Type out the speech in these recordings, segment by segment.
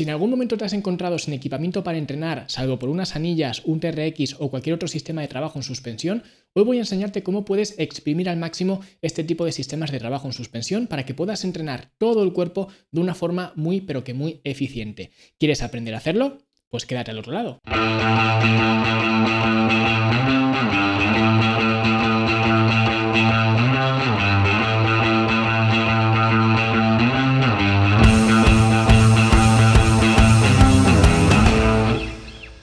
Si en algún momento te has encontrado sin equipamiento para entrenar, salvo por unas anillas, un TRX o cualquier otro sistema de trabajo en suspensión, hoy voy a enseñarte cómo puedes exprimir al máximo este tipo de sistemas de trabajo en suspensión para que puedas entrenar todo el cuerpo de una forma muy pero que muy eficiente. ¿Quieres aprender a hacerlo? Pues quédate al otro lado.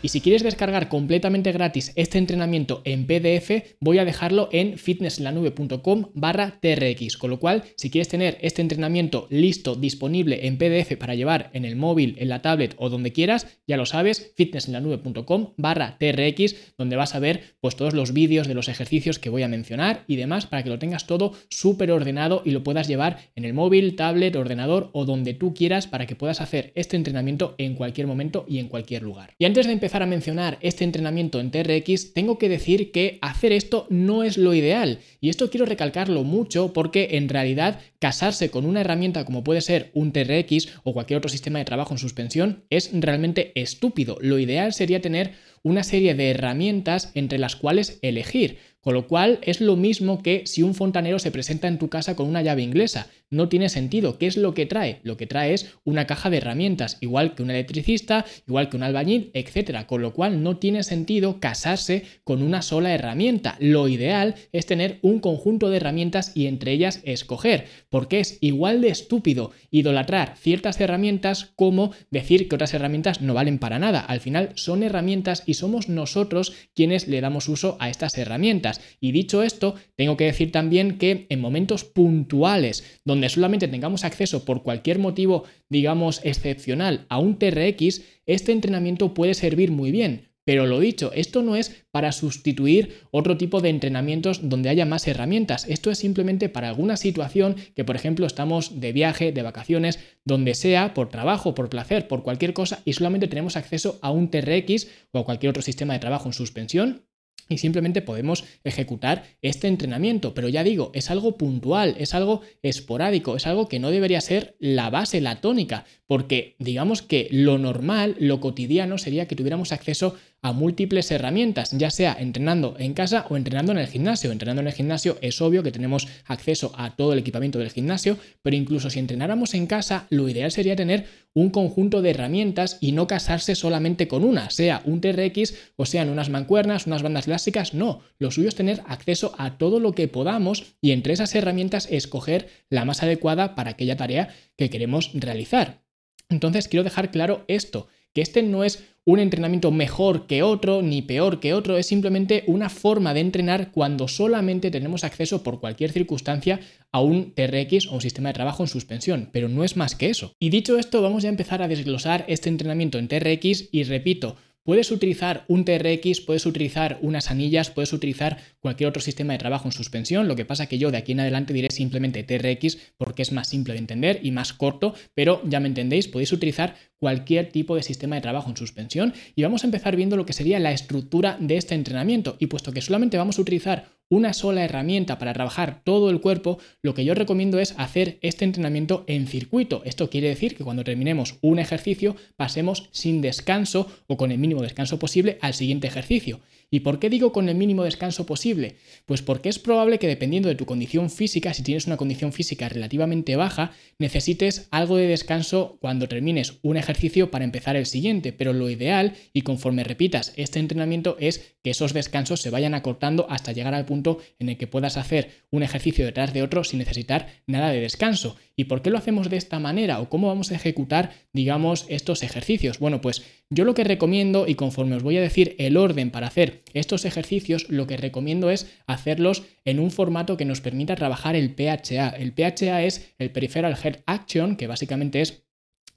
Y si quieres descargar completamente gratis este entrenamiento en PDF, voy a dejarlo en fitnesslanube.com barra TRX. Con lo cual, si quieres tener este entrenamiento listo, disponible en PDF para llevar en el móvil, en la tablet o donde quieras, ya lo sabes, fitnesslanube.com barra TRX, donde vas a ver pues todos los vídeos de los ejercicios que voy a mencionar y demás para que lo tengas todo súper ordenado y lo puedas llevar en el móvil, tablet, ordenador o donde tú quieras para que puedas hacer este entrenamiento en cualquier momento y en cualquier lugar. Y antes de empezar a mencionar este entrenamiento en TRX, tengo que decir que hacer esto no es lo ideal. Y esto quiero recalcarlo mucho porque en realidad casarse con una herramienta como puede ser un TRX o cualquier otro sistema de trabajo en suspensión es realmente estúpido. Lo ideal sería tener una serie de herramientas entre las cuales elegir. Con lo cual es lo mismo que si un fontanero se presenta en tu casa con una llave inglesa. No tiene sentido. ¿Qué es lo que trae? Lo que trae es una caja de herramientas, igual que un electricista, igual que un albañil, etc. Con lo cual no tiene sentido casarse con una sola herramienta. Lo ideal es tener un conjunto de herramientas y entre ellas escoger, porque es igual de estúpido idolatrar ciertas herramientas como decir que otras herramientas no valen para nada. Al final son herramientas y somos nosotros quienes le damos uso a estas herramientas. Y dicho esto, tengo que decir también que en momentos puntuales donde solamente tengamos acceso por cualquier motivo, digamos, excepcional a un TRX, este entrenamiento puede servir muy bien. Pero lo dicho, esto no es para sustituir otro tipo de entrenamientos donde haya más herramientas. Esto es simplemente para alguna situación que, por ejemplo, estamos de viaje, de vacaciones, donde sea, por trabajo, por placer, por cualquier cosa, y solamente tenemos acceso a un TRX o a cualquier otro sistema de trabajo en suspensión y simplemente podemos ejecutar este entrenamiento. Pero ya digo, es algo puntual, es algo esporádico, es algo que no debería ser la base, la tónica, porque digamos que lo normal, lo cotidiano sería que tuviéramos acceso a múltiples herramientas, ya sea entrenando en casa o entrenando en el gimnasio. Entrenando en el gimnasio es obvio que tenemos acceso a todo el equipamiento del gimnasio, pero incluso si entrenáramos en casa, lo ideal sería tener un conjunto de herramientas y no casarse solamente con una, sea un TRX o sean unas mancuernas, unas bandas elásticas, no. Lo suyo es tener acceso a todo lo que podamos y entre esas herramientas escoger la más adecuada para aquella tarea que queremos realizar. Entonces quiero dejar claro esto, que este no es un entrenamiento mejor que otro ni peor que otro, es simplemente una forma de entrenar cuando solamente tenemos acceso por cualquier circunstancia a un TRX o un sistema de trabajo en suspensión, pero no es más que eso. Y dicho esto, vamos a empezar a desglosar este entrenamiento en TRX y repito, Puedes utilizar un TRX, puedes utilizar unas anillas, puedes utilizar cualquier otro sistema de trabajo en suspensión. Lo que pasa que yo de aquí en adelante diré simplemente TRX porque es más simple de entender y más corto, pero ya me entendéis, podéis utilizar cualquier tipo de sistema de trabajo en suspensión y vamos a empezar viendo lo que sería la estructura de este entrenamiento. Y puesto que solamente vamos a utilizar una sola herramienta para trabajar todo el cuerpo, lo que yo recomiendo es hacer este entrenamiento en circuito. Esto quiere decir que cuando terminemos un ejercicio pasemos sin descanso o con el mínimo descanso posible al siguiente ejercicio. ¿Y por qué digo con el mínimo descanso posible? Pues porque es probable que dependiendo de tu condición física, si tienes una condición física relativamente baja, necesites algo de descanso cuando termines un ejercicio para empezar el siguiente, pero lo ideal y conforme repitas este entrenamiento es que esos descansos se vayan acortando hasta llegar al punto en el que puedas hacer un ejercicio detrás de otro sin necesitar nada de descanso. ¿Y por qué lo hacemos de esta manera o cómo vamos a ejecutar, digamos, estos ejercicios? Bueno, pues yo lo que recomiendo y conforme os voy a decir el orden para hacer estos ejercicios, lo que recomiendo es hacerlos en un formato que nos permita trabajar el PHA. El PHA es el Peripheral Head Action, que básicamente es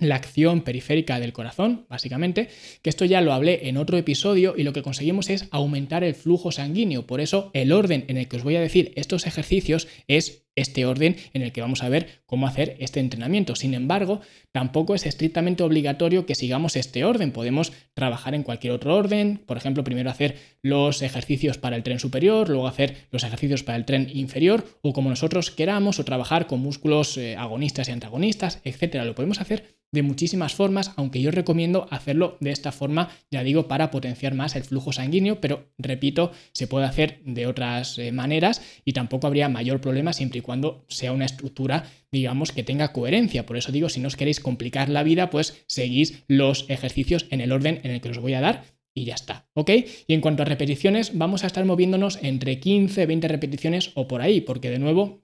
la acción periférica del corazón, básicamente, que esto ya lo hablé en otro episodio y lo que conseguimos es aumentar el flujo sanguíneo. Por eso el orden en el que os voy a decir estos ejercicios es este orden en el que vamos a ver cómo hacer este entrenamiento. Sin embargo, tampoco es estrictamente obligatorio que sigamos este orden. Podemos trabajar en cualquier otro orden. Por ejemplo, primero hacer los ejercicios para el tren superior, luego hacer los ejercicios para el tren inferior, o como nosotros queramos, o trabajar con músculos eh, agonistas y antagonistas, etcétera. Lo podemos hacer de muchísimas formas, aunque yo recomiendo hacerlo de esta forma, ya digo, para potenciar más el flujo sanguíneo, pero repito, se puede hacer de otras eh, maneras y tampoco habría mayor problema siempre y cuando sea una estructura, digamos, que tenga coherencia. Por eso digo, si no os queréis complicar la vida, pues seguís los ejercicios en el orden en el que os voy a dar y ya está, ¿ok? Y en cuanto a repeticiones, vamos a estar moviéndonos entre 15, 20 repeticiones o por ahí, porque de nuevo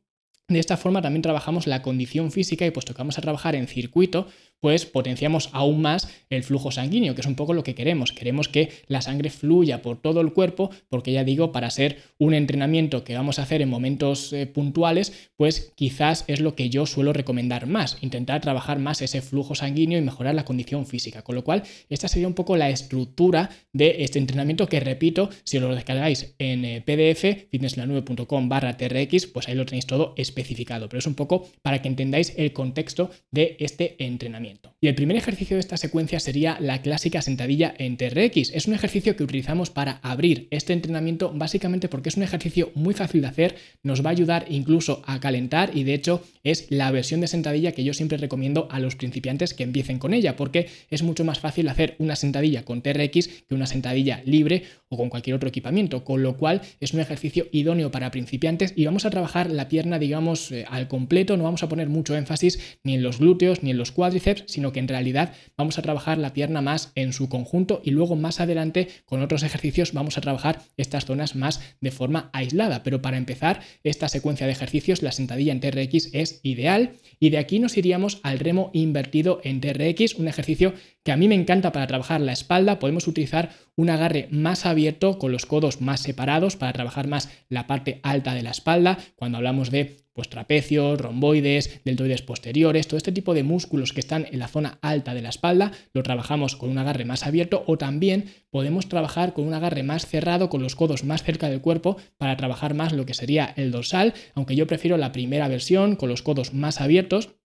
de esta forma también trabajamos la condición física y puesto que vamos a trabajar en circuito, pues potenciamos aún más el flujo sanguíneo, que es un poco lo que queremos. Queremos que la sangre fluya por todo el cuerpo, porque ya digo, para ser un entrenamiento que vamos a hacer en momentos eh, puntuales, pues quizás es lo que yo suelo recomendar más, intentar trabajar más ese flujo sanguíneo y mejorar la condición física. Con lo cual, esta sería un poco la estructura de este entrenamiento que, repito, si lo descargáis en eh, pdf, fitnesslanube.com barra trx, pues ahí lo tenéis todo especificado. Pero es un poco para que entendáis el contexto de este entrenamiento. Y el primer ejercicio de esta secuencia sería la clásica sentadilla en TRX. Es un ejercicio que utilizamos para abrir este entrenamiento básicamente porque es un ejercicio muy fácil de hacer, nos va a ayudar incluso a calentar y de hecho es la versión de sentadilla que yo siempre recomiendo a los principiantes que empiecen con ella porque es mucho más fácil hacer una sentadilla con TRX que una sentadilla libre o con cualquier otro equipamiento, con lo cual es un ejercicio idóneo para principiantes y vamos a trabajar la pierna digamos eh, al completo, no vamos a poner mucho énfasis ni en los glúteos ni en los cuádriceps sino que en realidad vamos a trabajar la pierna más en su conjunto y luego más adelante con otros ejercicios vamos a trabajar estas zonas más de forma aislada. Pero para empezar esta secuencia de ejercicios, la sentadilla en TRX es ideal y de aquí nos iríamos al remo invertido en TRX, un ejercicio que a mí me encanta para trabajar la espalda. Podemos utilizar un agarre más abierto con los codos más separados para trabajar más la parte alta de la espalda. Cuando hablamos de pues trapecios, romboides, deltoides posteriores, todo este tipo de músculos que están en la zona alta de la espalda, lo trabajamos con un agarre más abierto o también podemos trabajar con un agarre más cerrado, con los codos más cerca del cuerpo para trabajar más lo que sería el dorsal, aunque yo prefiero la primera versión con los codos más abiertos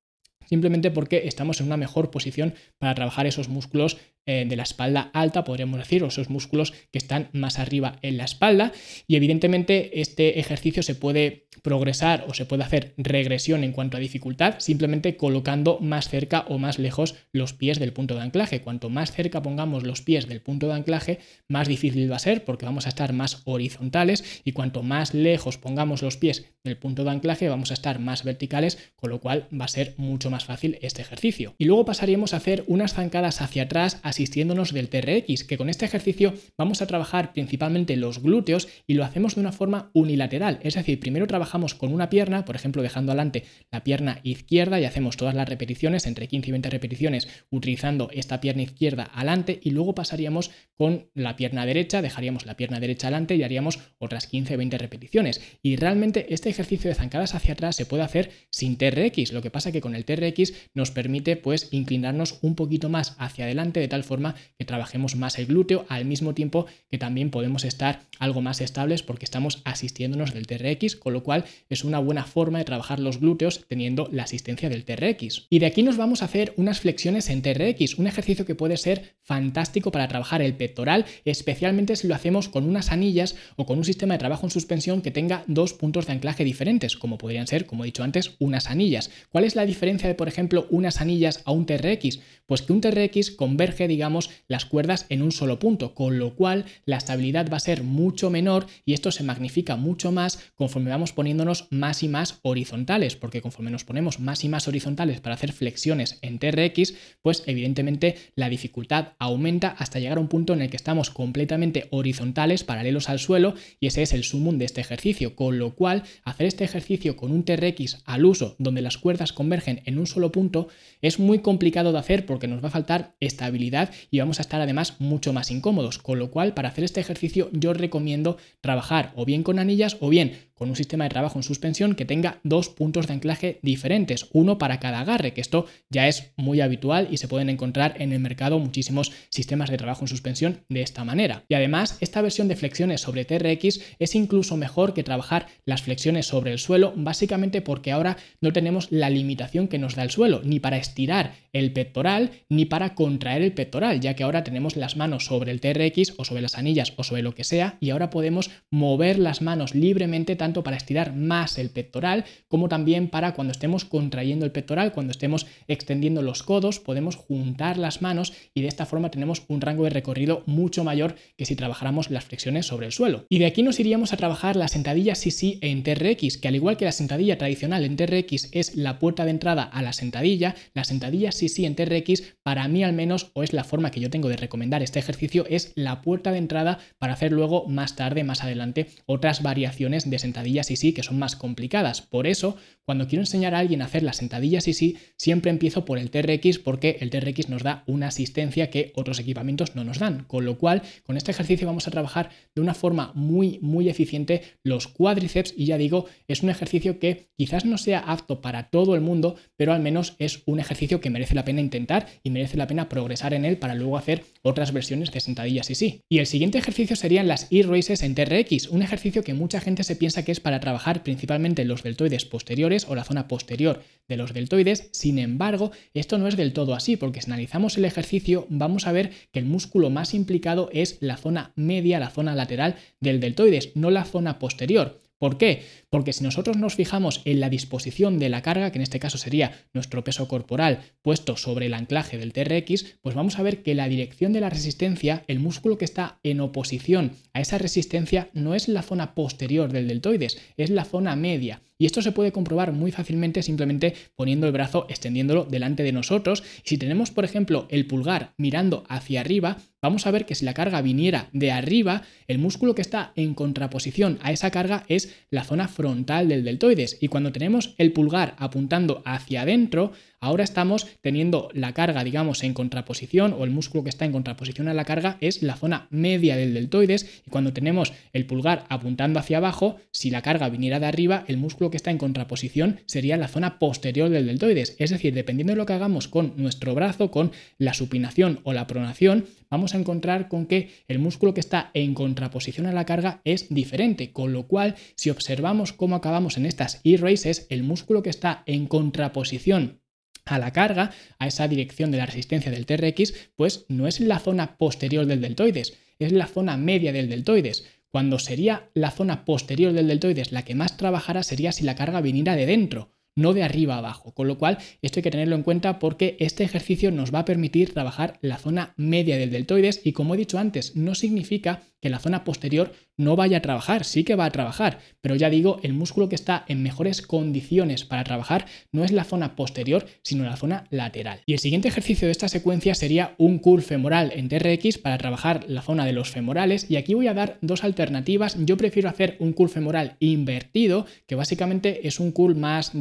simplemente porque estamos en una mejor posición para trabajar esos músculos eh, de la espalda alta, podríamos decir, o esos músculos que están más arriba en la espalda. Y evidentemente este ejercicio se puede progresar o se puede hacer regresión en cuanto a dificultad simplemente colocando más cerca o más lejos los pies del punto de anclaje. Cuanto más cerca pongamos los pies del punto de anclaje, más difícil va a ser porque vamos a estar más horizontales y cuanto más lejos pongamos los pies del punto de anclaje, vamos a estar más verticales, con lo cual va a ser mucho más fácil este ejercicio. Y luego pasaríamos a hacer unas zancadas hacia atrás asistiéndonos del TRX, que con este ejercicio vamos a trabajar principalmente los glúteos y lo hacemos de una forma unilateral, es decir, primero trabajamos con una pierna, por ejemplo, dejando adelante la pierna izquierda y hacemos todas las repeticiones, entre 15 y 20 repeticiones, utilizando esta pierna izquierda adelante y luego pasaríamos con la pierna derecha, dejaríamos la pierna derecha adelante y haríamos otras 15 20 repeticiones. Y realmente este ejercicio de zancadas hacia atrás se puede hacer sin TRX, lo que pasa que con el TRX nos permite pues inclinarnos un poquito más hacia adelante de tal forma que trabajemos más el glúteo al mismo tiempo que también podemos estar algo más estables porque estamos asistiéndonos del TRX, con lo cual es una buena forma de trabajar los glúteos teniendo la asistencia del TRX. Y de aquí nos vamos a hacer unas flexiones en TRX, un ejercicio que puede ser fantástico para trabajar el pectoral, especialmente si lo hacemos con unas anillas o con un sistema de trabajo en suspensión que tenga dos puntos de anclaje diferentes, como podrían ser, como he dicho antes, unas anillas. ¿Cuál es la diferencia de, por ejemplo, unas anillas a un TRX? Pues que un TRX converge digamos, las cuerdas en un solo punto, con lo cual la estabilidad va a ser mucho menor y esto se magnifica mucho más conforme vamos poniéndonos más y más horizontales, porque conforme nos ponemos más y más horizontales para hacer flexiones en TRX, pues evidentemente la dificultad aumenta hasta llegar a un punto en el que estamos completamente horizontales, paralelos al suelo, y ese es el sumum de este ejercicio, con lo cual hacer este ejercicio con un TRX al uso, donde las cuerdas convergen en un solo punto, es muy complicado de hacer porque nos va a faltar estabilidad y vamos a estar además mucho más incómodos. Con lo cual, para hacer este ejercicio yo recomiendo trabajar o bien con anillas o bien con un sistema de trabajo en suspensión que tenga dos puntos de anclaje diferentes, uno para cada agarre, que esto ya es muy habitual y se pueden encontrar en el mercado muchísimos sistemas de trabajo en suspensión de esta manera. Y además, esta versión de flexiones sobre TRX es incluso mejor que trabajar las flexiones sobre el suelo, básicamente porque ahora no tenemos la limitación que nos da el suelo, ni para estirar el pectoral, ni para contraer el pectoral, ya que ahora tenemos las manos sobre el TRX o sobre las anillas o sobre lo que sea, y ahora podemos mover las manos libremente tanto para estirar más el pectoral como también para cuando estemos contrayendo el pectoral, cuando estemos extendiendo los codos, podemos juntar las manos y de esta forma tenemos un rango de recorrido mucho mayor que si trabajáramos las flexiones sobre el suelo. Y de aquí nos iríamos a trabajar la sentadilla sí en TRX, que al igual que la sentadilla tradicional en TRX es la puerta de entrada a la sentadilla, la sentadilla sí en TRX para mí al menos, o es la forma que yo tengo de recomendar este ejercicio, es la puerta de entrada para hacer luego más tarde, más adelante, otras variaciones de sentadilla sentadillas y sí que son más complicadas. Por eso, cuando quiero enseñar a alguien a hacer las sentadillas y sí, siempre empiezo por el TRX porque el TRX nos da una asistencia que otros equipamientos no nos dan. Con lo cual, con este ejercicio vamos a trabajar de una forma muy, muy eficiente los cuádriceps y ya digo, es un ejercicio que quizás no sea apto para todo el mundo, pero al menos es un ejercicio que merece la pena intentar y merece la pena progresar en él para luego hacer otras versiones de sentadillas y sí. Y el siguiente ejercicio serían las e-raises en TRX, un ejercicio que mucha gente se piensa que es para trabajar principalmente los deltoides posteriores o la zona posterior de los deltoides. Sin embargo, esto no es del todo así, porque si analizamos el ejercicio vamos a ver que el músculo más implicado es la zona media, la zona lateral del deltoides, no la zona posterior. ¿Por qué? Porque si nosotros nos fijamos en la disposición de la carga, que en este caso sería nuestro peso corporal puesto sobre el anclaje del TRX, pues vamos a ver que la dirección de la resistencia, el músculo que está en oposición a esa resistencia, no es la zona posterior del deltoides, es la zona media. Y esto se puede comprobar muy fácilmente simplemente poniendo el brazo, extendiéndolo delante de nosotros. Si tenemos, por ejemplo, el pulgar mirando hacia arriba, vamos a ver que si la carga viniera de arriba, el músculo que está en contraposición a esa carga es la zona frontal del deltoides. Y cuando tenemos el pulgar apuntando hacia adentro, Ahora estamos teniendo la carga, digamos, en contraposición o el músculo que está en contraposición a la carga es la zona media del deltoides y cuando tenemos el pulgar apuntando hacia abajo, si la carga viniera de arriba, el músculo que está en contraposición sería la zona posterior del deltoides. Es decir, dependiendo de lo que hagamos con nuestro brazo, con la supinación o la pronación, vamos a encontrar con que el músculo que está en contraposición a la carga es diferente, con lo cual si observamos cómo acabamos en estas e-races, el músculo que está en contraposición a la carga, a esa dirección de la resistencia del TRX, pues no es la zona posterior del deltoides, es la zona media del deltoides. Cuando sería la zona posterior del deltoides la que más trabajara sería si la carga viniera de dentro, no de arriba abajo. Con lo cual, esto hay que tenerlo en cuenta porque este ejercicio nos va a permitir trabajar la zona media del deltoides y como he dicho antes, no significa que la zona posterior no vaya a trabajar, sí que va a trabajar, pero ya digo, el músculo que está en mejores condiciones para trabajar no es la zona posterior, sino la zona lateral. Y el siguiente ejercicio de esta secuencia sería un curl femoral en TRX para trabajar la zona de los femorales y aquí voy a dar dos alternativas. Yo prefiero hacer un curl femoral invertido, que básicamente es un curl más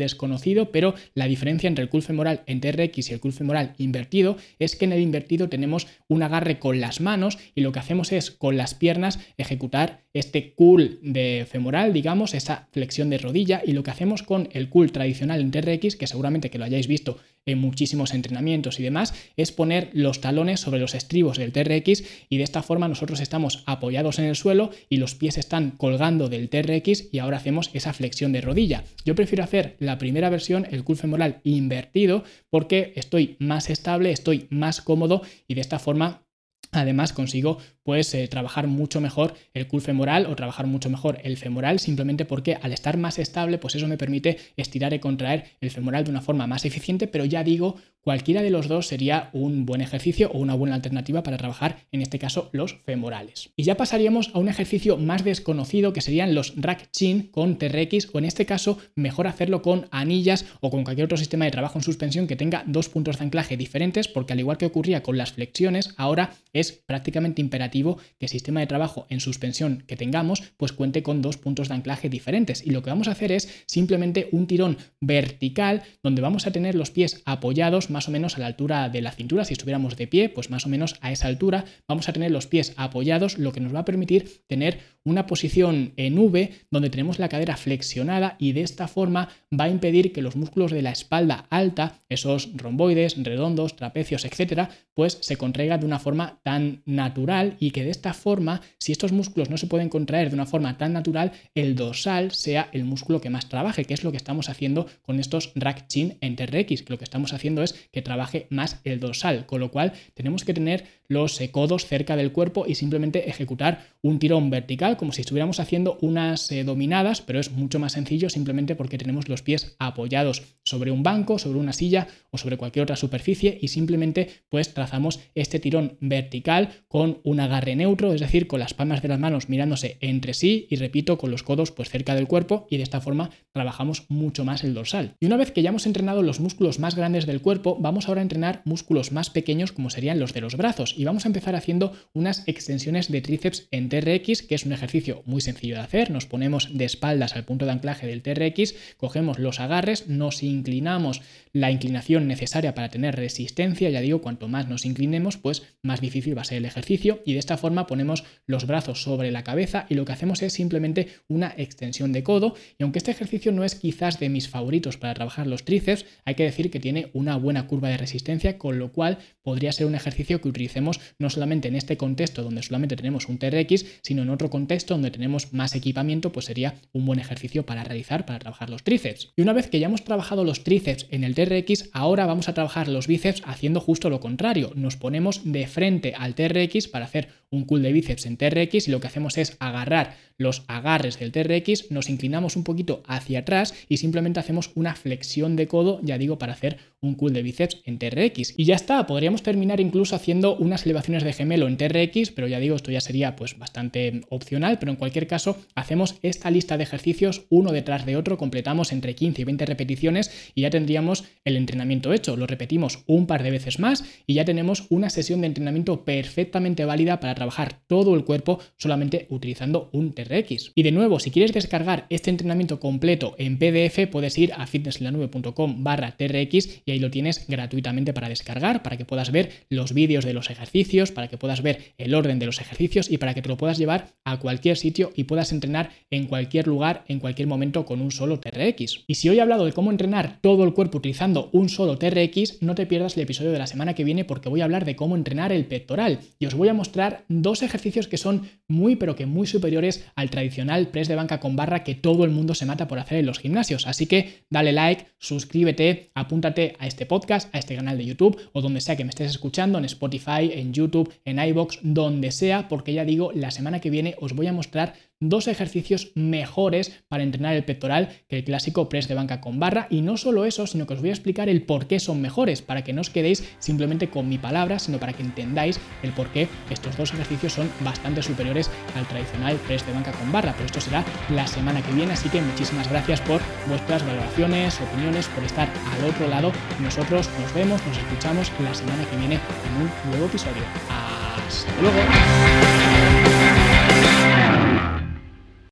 pero la diferencia entre el curl femoral en TRX y el curl femoral invertido es que en el invertido tenemos un agarre con las manos y lo que hacemos es con las piernas ejecutar este cool de femoral, digamos, esa flexión de rodilla y lo que hacemos con el cool tradicional en TRX, que seguramente que lo hayáis visto en muchísimos entrenamientos y demás, es poner los talones sobre los estribos del TRX y de esta forma nosotros estamos apoyados en el suelo y los pies están colgando del TRX y ahora hacemos esa flexión de rodilla. Yo prefiero hacer la primera versión, el cool femoral invertido, porque estoy más estable, estoy más cómodo y de esta forma Además consigo pues eh, trabajar mucho mejor el cool femoral o trabajar mucho mejor el femoral simplemente porque al estar más estable pues eso me permite estirar y contraer el femoral de una forma más eficiente pero ya digo cualquiera de los dos sería un buen ejercicio o una buena alternativa para trabajar en este caso los femorales. Y ya pasaríamos a un ejercicio más desconocido que serían los rack chin con TRX o en este caso mejor hacerlo con anillas o con cualquier otro sistema de trabajo en suspensión que tenga dos puntos de anclaje diferentes porque al igual que ocurría con las flexiones ahora prácticamente imperativo que el sistema de trabajo en suspensión que tengamos pues cuente con dos puntos de anclaje diferentes. Y lo que vamos a hacer es simplemente un tirón vertical donde vamos a tener los pies apoyados más o menos a la altura de la cintura. Si estuviéramos de pie, pues más o menos a esa altura vamos a tener los pies apoyados, lo que nos va a permitir tener una posición en V donde tenemos la cadera flexionada y de esta forma va a impedir que los músculos de la espalda alta, esos romboides, redondos, trapecios, etcétera, pues se contraigan de una forma tan natural y que de esta forma, si estos músculos no se pueden contraer de una forma tan natural, el dorsal sea el músculo que más trabaje, que es lo que estamos haciendo con estos rack chin en TRX, que lo que estamos haciendo es que trabaje más el dorsal, con lo cual tenemos que tener los codos cerca del cuerpo y simplemente ejecutar un tirón vertical como si estuviéramos haciendo unas eh, dominadas, pero es mucho más sencillo simplemente porque tenemos los pies apoyados sobre un banco, sobre una silla o sobre cualquier otra superficie y simplemente pues trazamos este tirón vertical con un agarre neutro, es decir, con las palmas de las manos mirándose entre sí y repito con los codos pues cerca del cuerpo y de esta forma trabajamos mucho más el dorsal. Y una vez que ya hemos entrenado los músculos más grandes del cuerpo, vamos ahora a entrenar músculos más pequeños como serían los de los brazos y vamos a empezar haciendo unas extensiones de tríceps en TRX, que es un ejercicio muy sencillo de hacer. Nos ponemos de espaldas al punto de anclaje del TRX, cogemos los agarres, nos inclinamos la inclinación necesaria para tener resistencia, ya digo, cuanto más nos inclinemos, pues más difícil va a ser el ejercicio y de esta forma ponemos los brazos sobre la cabeza y lo que hacemos es simplemente una extensión de codo y aunque este ejercicio no es quizás de mis favoritos para trabajar los tríceps, hay que decir que tiene una buena curva de resistencia, con lo cual podría ser un ejercicio que utilicemos no solamente en este contexto donde solamente tenemos un TRX, sino en otro contexto donde tenemos más equipamiento, pues sería un buen ejercicio para realizar, para trabajar los tríceps. Y una vez que ya hemos trabajado los tríceps en el TRX, ahora vamos a trabajar los bíceps haciendo justo lo contrario. Nos ponemos de frente al TRX para hacer un cool de bíceps en TRX y lo que hacemos es agarrar los agarres del TRX, nos inclinamos un poquito hacia atrás y simplemente hacemos una flexión de codo, ya digo, para hacer un cool de bíceps en TRX. Y ya está, podríamos terminar incluso haciendo unas elevaciones de gemelo en TRX, pero ya digo, esto ya sería pues bastante opcional, pero en cualquier caso hacemos esta lista de ejercicios uno detrás de otro, completamos entre 15 y 20 repeticiones y ya tendríamos el entrenamiento hecho. Lo repetimos un par de veces más y ya tenemos una sesión de entrenamiento perfectamente válida para trabajar todo el cuerpo solamente utilizando un TRX. Y de nuevo, si quieres descargar este entrenamiento completo en PDF, puedes ir a fitnesslanube.com barra TRX y ahí lo tienes gratuitamente para descargar, para que puedas ver los vídeos de los ejercicios, para que puedas ver el orden de los ejercicios y para que te lo puedas llevar a cualquier sitio y puedas entrenar en cualquier lugar, en cualquier momento con un solo TRX. Y si hoy he hablado de cómo entrenar todo el cuerpo utilizando un solo TRX, no te pierdas el episodio de la semana que viene porque voy a hablar de cómo entrenar el pectoral y os voy a mostrar dos ejercicios que son muy pero que muy superiores al tradicional press de banca con barra que todo el mundo se mata por hacer en los gimnasios. Así que dale like, suscríbete, apúntate a este podcast, a este canal de YouTube o donde sea que me estés escuchando, en Spotify, en YouTube, en iBox, donde sea, porque ya digo, la semana que viene os voy a mostrar dos ejercicios mejores para entrenar el pectoral que el clásico press de banca con barra. Y no solo eso, sino que os voy a explicar el por qué son mejores, para que no os quedéis simplemente con mi palabra, sino para que entendáis el por qué estos dos ejercicios son bastante superiores al tradicional press de banca con barra. Pero esto será la semana que viene, así que muchísimas gracias por vuestras valoraciones, opiniones, por estar al otro lado. Nosotros nos vemos, nos escuchamos la semana que viene en un nuevo episodio. Hasta luego.